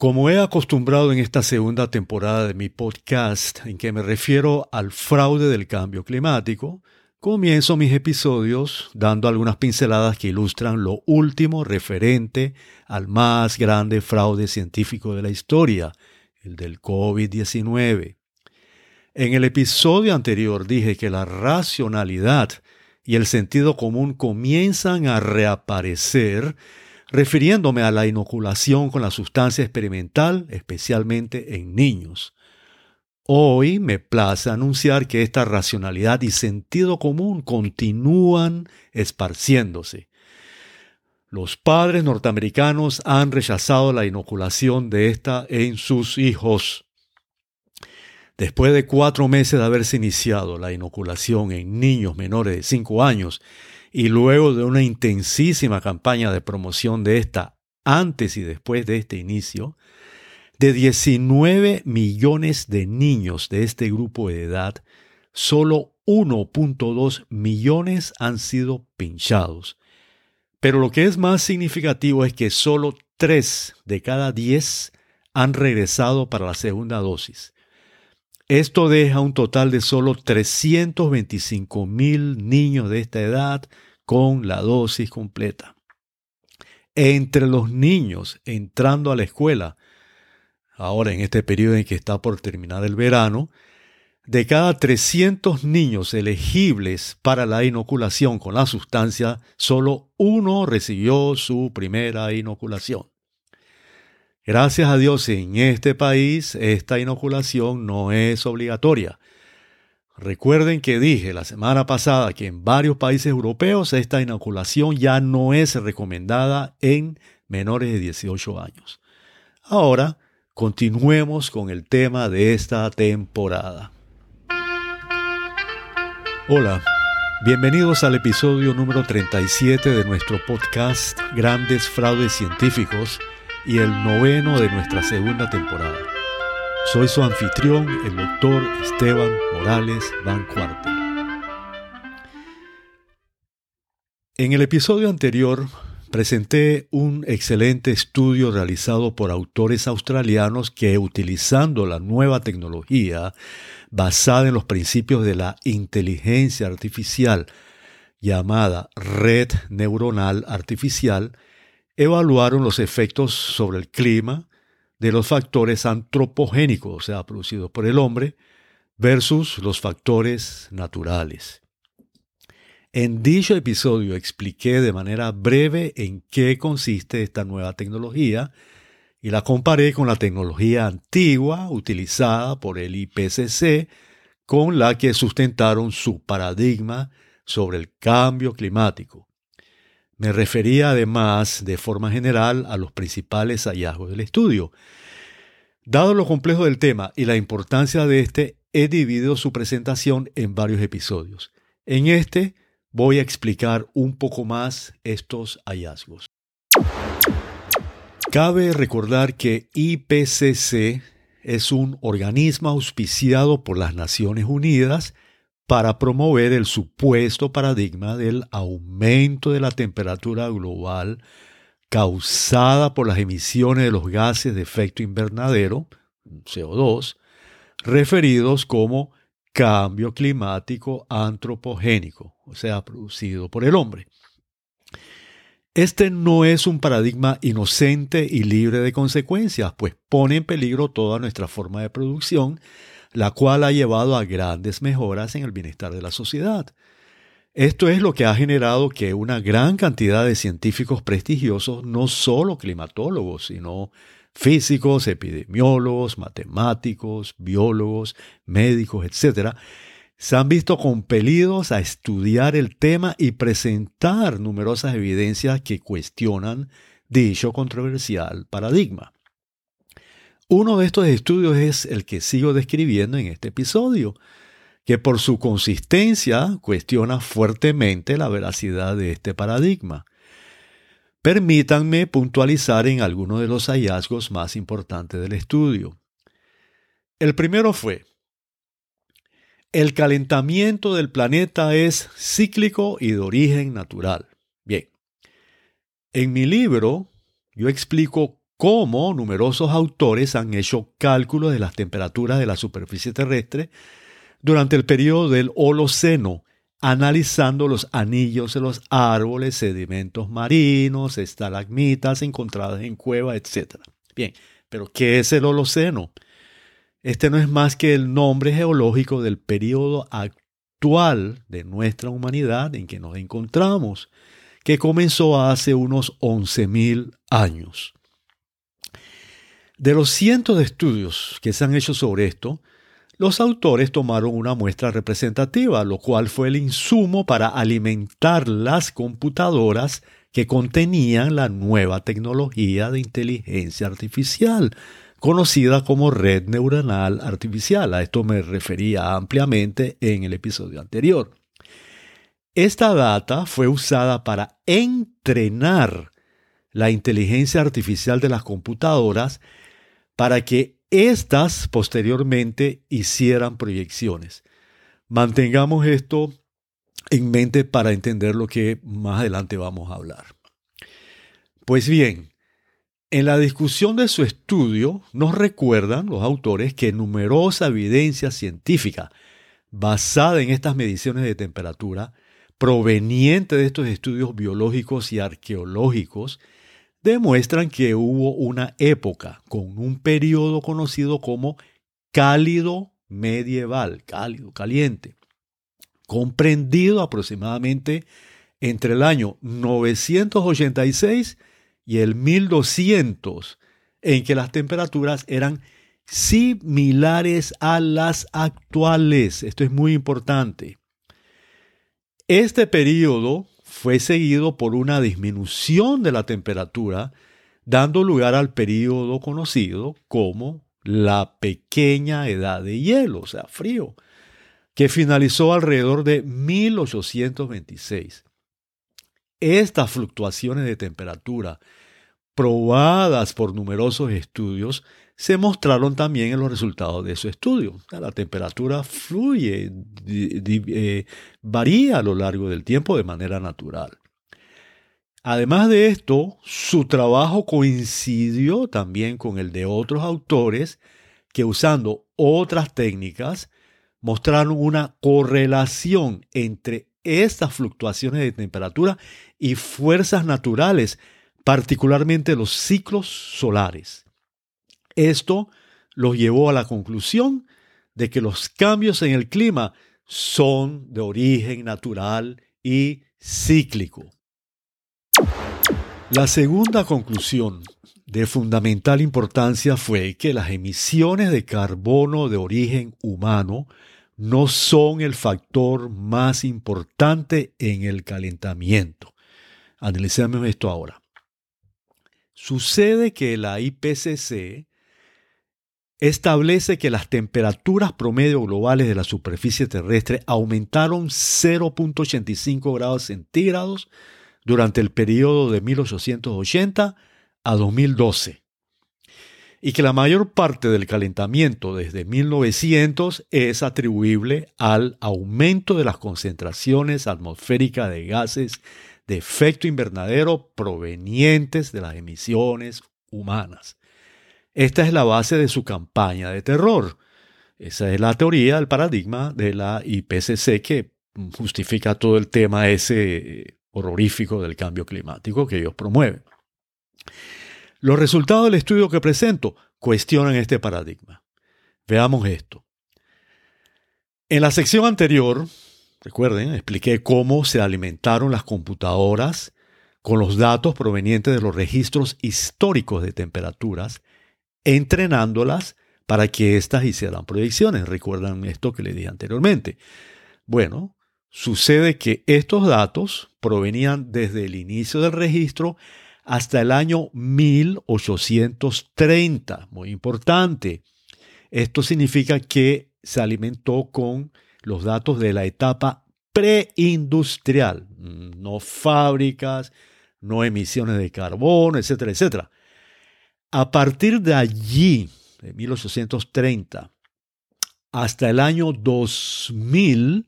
Como he acostumbrado en esta segunda temporada de mi podcast, en que me refiero al fraude del cambio climático, comienzo mis episodios dando algunas pinceladas que ilustran lo último referente al más grande fraude científico de la historia, el del COVID-19. En el episodio anterior dije que la racionalidad y el sentido común comienzan a reaparecer refiriéndome a la inoculación con la sustancia experimental, especialmente en niños. Hoy me place anunciar que esta racionalidad y sentido común continúan esparciéndose. Los padres norteamericanos han rechazado la inoculación de esta en sus hijos. Después de cuatro meses de haberse iniciado la inoculación en niños menores de cinco años y luego de una intensísima campaña de promoción de esta antes y después de este inicio, de 19 millones de niños de este grupo de edad, solo 1.2 millones han sido pinchados. Pero lo que es más significativo es que solo 3 de cada 10 han regresado para la segunda dosis. Esto deja un total de solo 325 mil niños de esta edad con la dosis completa. Entre los niños entrando a la escuela, ahora en este periodo en que está por terminar el verano, de cada 300 niños elegibles para la inoculación con la sustancia, solo uno recibió su primera inoculación. Gracias a Dios en este país esta inoculación no es obligatoria. Recuerden que dije la semana pasada que en varios países europeos esta inoculación ya no es recomendada en menores de 18 años. Ahora, continuemos con el tema de esta temporada. Hola, bienvenidos al episodio número 37 de nuestro podcast Grandes Fraudes Científicos y el noveno de nuestra segunda temporada. Soy su anfitrión, el doctor Esteban Morales Van Cuartel. En el episodio anterior presenté un excelente estudio realizado por autores australianos que utilizando la nueva tecnología basada en los principios de la inteligencia artificial llamada red neuronal artificial, evaluaron los efectos sobre el clima de los factores antropogénicos, o sea, producidos por el hombre, versus los factores naturales. En dicho episodio expliqué de manera breve en qué consiste esta nueva tecnología y la comparé con la tecnología antigua utilizada por el IPCC con la que sustentaron su paradigma sobre el cambio climático. Me refería además de forma general a los principales hallazgos del estudio. Dado lo complejo del tema y la importancia de este, he dividido su presentación en varios episodios. En este voy a explicar un poco más estos hallazgos. Cabe recordar que IPCC es un organismo auspiciado por las Naciones Unidas para promover el supuesto paradigma del aumento de la temperatura global causada por las emisiones de los gases de efecto invernadero, CO2, referidos como cambio climático antropogénico, o sea, producido por el hombre. Este no es un paradigma inocente y libre de consecuencias, pues pone en peligro toda nuestra forma de producción la cual ha llevado a grandes mejoras en el bienestar de la sociedad. Esto es lo que ha generado que una gran cantidad de científicos prestigiosos, no solo climatólogos, sino físicos, epidemiólogos, matemáticos, biólogos, médicos, etc., se han visto compelidos a estudiar el tema y presentar numerosas evidencias que cuestionan dicho controversial paradigma. Uno de estos estudios es el que sigo describiendo en este episodio, que por su consistencia cuestiona fuertemente la veracidad de este paradigma. Permítanme puntualizar en algunos de los hallazgos más importantes del estudio. El primero fue, el calentamiento del planeta es cíclico y de origen natural. Bien, en mi libro yo explico cómo numerosos autores han hecho cálculos de las temperaturas de la superficie terrestre durante el periodo del Holoceno, analizando los anillos de los árboles, sedimentos marinos, estalagmitas encontradas en cuevas, etc. Bien, pero ¿qué es el Holoceno? Este no es más que el nombre geológico del periodo actual de nuestra humanidad en que nos encontramos, que comenzó hace unos 11.000 años. De los cientos de estudios que se han hecho sobre esto, los autores tomaron una muestra representativa, lo cual fue el insumo para alimentar las computadoras que contenían la nueva tecnología de inteligencia artificial, conocida como red neuronal artificial. A esto me refería ampliamente en el episodio anterior. Esta data fue usada para entrenar la inteligencia artificial de las computadoras para que éstas posteriormente hicieran proyecciones. Mantengamos esto en mente para entender lo que más adelante vamos a hablar. Pues bien, en la discusión de su estudio nos recuerdan los autores que numerosa evidencia científica basada en estas mediciones de temperatura, proveniente de estos estudios biológicos y arqueológicos, demuestran que hubo una época con un periodo conocido como cálido medieval, cálido, caliente, comprendido aproximadamente entre el año 986 y el 1200, en que las temperaturas eran similares a las actuales. Esto es muy importante. Este periodo fue seguido por una disminución de la temperatura, dando lugar al periodo conocido como la pequeña edad de hielo, o sea, frío, que finalizó alrededor de 1826. Estas fluctuaciones de temperatura probadas por numerosos estudios, se mostraron también en los resultados de su estudio. La temperatura fluye, eh, varía a lo largo del tiempo de manera natural. Además de esto, su trabajo coincidió también con el de otros autores que usando otras técnicas mostraron una correlación entre estas fluctuaciones de temperatura y fuerzas naturales particularmente los ciclos solares. Esto los llevó a la conclusión de que los cambios en el clima son de origen natural y cíclico. La segunda conclusión de fundamental importancia fue que las emisiones de carbono de origen humano no son el factor más importante en el calentamiento. Analicemos esto ahora. Sucede que la IPCC establece que las temperaturas promedio globales de la superficie terrestre aumentaron 0.85 grados centígrados durante el periodo de 1880 a 2012 y que la mayor parte del calentamiento desde 1900 es atribuible al aumento de las concentraciones atmosféricas de gases de efecto invernadero provenientes de las emisiones humanas. Esta es la base de su campaña de terror. Esa es la teoría, el paradigma de la IPCC que justifica todo el tema ese eh, horrorífico del cambio climático que ellos promueven. Los resultados del estudio que presento cuestionan este paradigma. Veamos esto. En la sección anterior Recuerden, expliqué cómo se alimentaron las computadoras con los datos provenientes de los registros históricos de temperaturas, entrenándolas para que éstas hicieran predicciones. Recuerdan esto que les dije anteriormente. Bueno, sucede que estos datos provenían desde el inicio del registro hasta el año 1830. Muy importante. Esto significa que se alimentó con los datos de la etapa preindustrial, no fábricas, no emisiones de carbono, etcétera, etcétera. A partir de allí, de 1830, hasta el año 2000,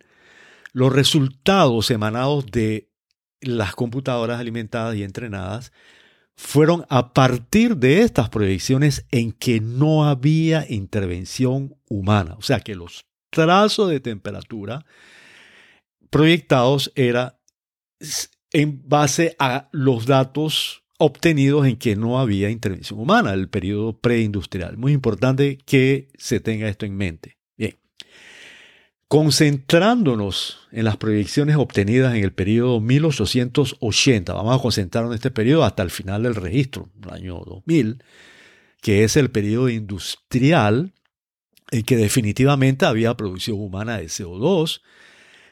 los resultados emanados de las computadoras alimentadas y entrenadas fueron a partir de estas proyecciones en que no había intervención humana. O sea que los trazos de temperatura proyectados eran en base a los datos obtenidos en que no había intervención humana, el periodo preindustrial. Muy importante que se tenga esto en mente. Bien. Concentrándonos en las proyecciones obtenidas en el periodo 1880, vamos a concentrarnos en este periodo hasta el final del registro, el año 2000, que es el periodo industrial en que definitivamente había producción humana de CO2.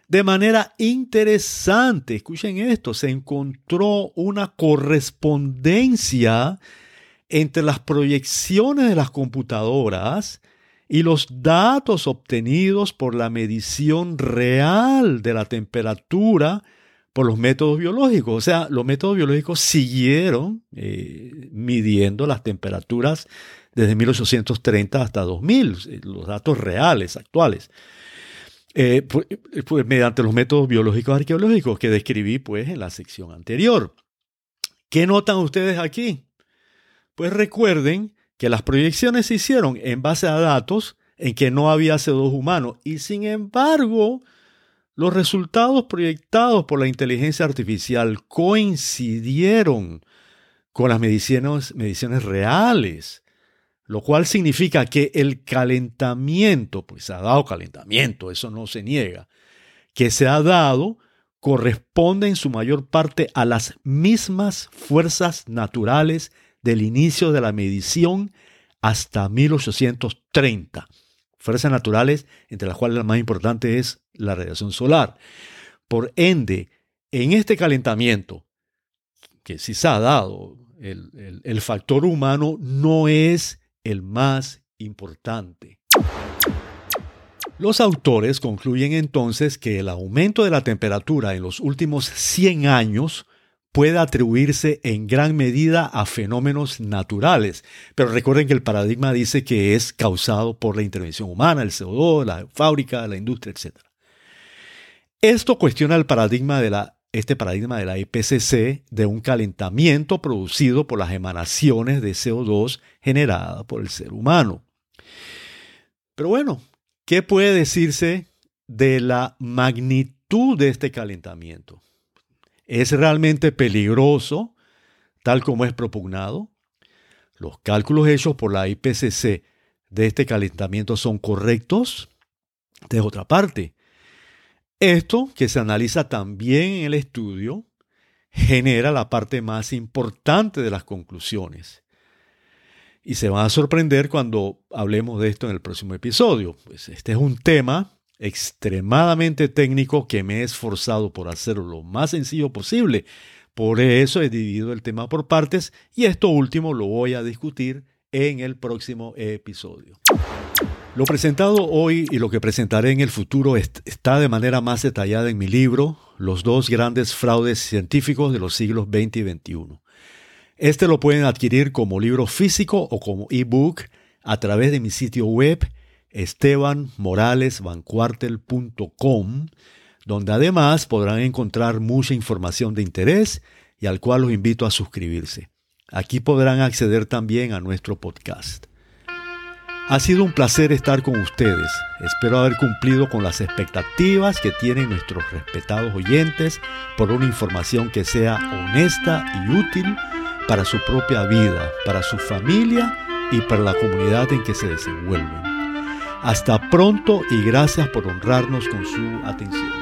De manera interesante, escuchen esto, se encontró una correspondencia entre las proyecciones de las computadoras y los datos obtenidos por la medición real de la temperatura por los métodos biológicos. O sea, los métodos biológicos siguieron eh, midiendo las temperaturas desde 1830 hasta 2000, eh, los datos reales, actuales. Eh, pues, mediante los métodos biológicos arqueológicos que describí pues, en la sección anterior. ¿Qué notan ustedes aquí? Pues recuerden que las proyecciones se hicieron en base a datos en que no había CO2 humano y sin embargo los resultados proyectados por la inteligencia artificial coincidieron con las mediciones, mediciones reales, lo cual significa que el calentamiento, pues se ha dado calentamiento, eso no se niega, que se ha dado corresponde en su mayor parte a las mismas fuerzas naturales del inicio de la medición hasta 1830. Fuerzas naturales, entre las cuales la más importante es la radiación solar. Por ende, en este calentamiento, que sí se ha dado, el, factor humano no es el más importante. Los autores concluyen entonces que el aumento de la temperatura en los últimos 100 años puede atribuirse en gran medida a fenómenos naturales, pero recuerden que el paradigma dice que es causado por la intervención humana, el CO2, la fábrica, la industria, etc. Esto cuestiona el paradigma de la, este paradigma de la IPCC de un calentamiento producido por las emanaciones de CO2 generadas por el ser humano. Pero bueno, ¿qué puede decirse de la magnitud de este calentamiento? Es realmente peligroso, tal como es propugnado. Los cálculos hechos por la IPCC de este calentamiento son correctos. De otra parte, esto que se analiza también en el estudio genera la parte más importante de las conclusiones. Y se van a sorprender cuando hablemos de esto en el próximo episodio. Pues este es un tema extremadamente técnico que me he esforzado por hacerlo lo más sencillo posible. Por eso he dividido el tema por partes y esto último lo voy a discutir en el próximo episodio. Lo presentado hoy y lo que presentaré en el futuro está de manera más detallada en mi libro, Los dos grandes fraudes científicos de los siglos XX y XXI. Este lo pueden adquirir como libro físico o como ebook a través de mi sitio web estebanmoralesvancuartel.com, donde además podrán encontrar mucha información de interés y al cual los invito a suscribirse. Aquí podrán acceder también a nuestro podcast. Ha sido un placer estar con ustedes. Espero haber cumplido con las expectativas que tienen nuestros respetados oyentes por una información que sea honesta y útil para su propia vida, para su familia y para la comunidad en que se desenvuelven. Hasta pronto y gracias por honrarnos con su atención.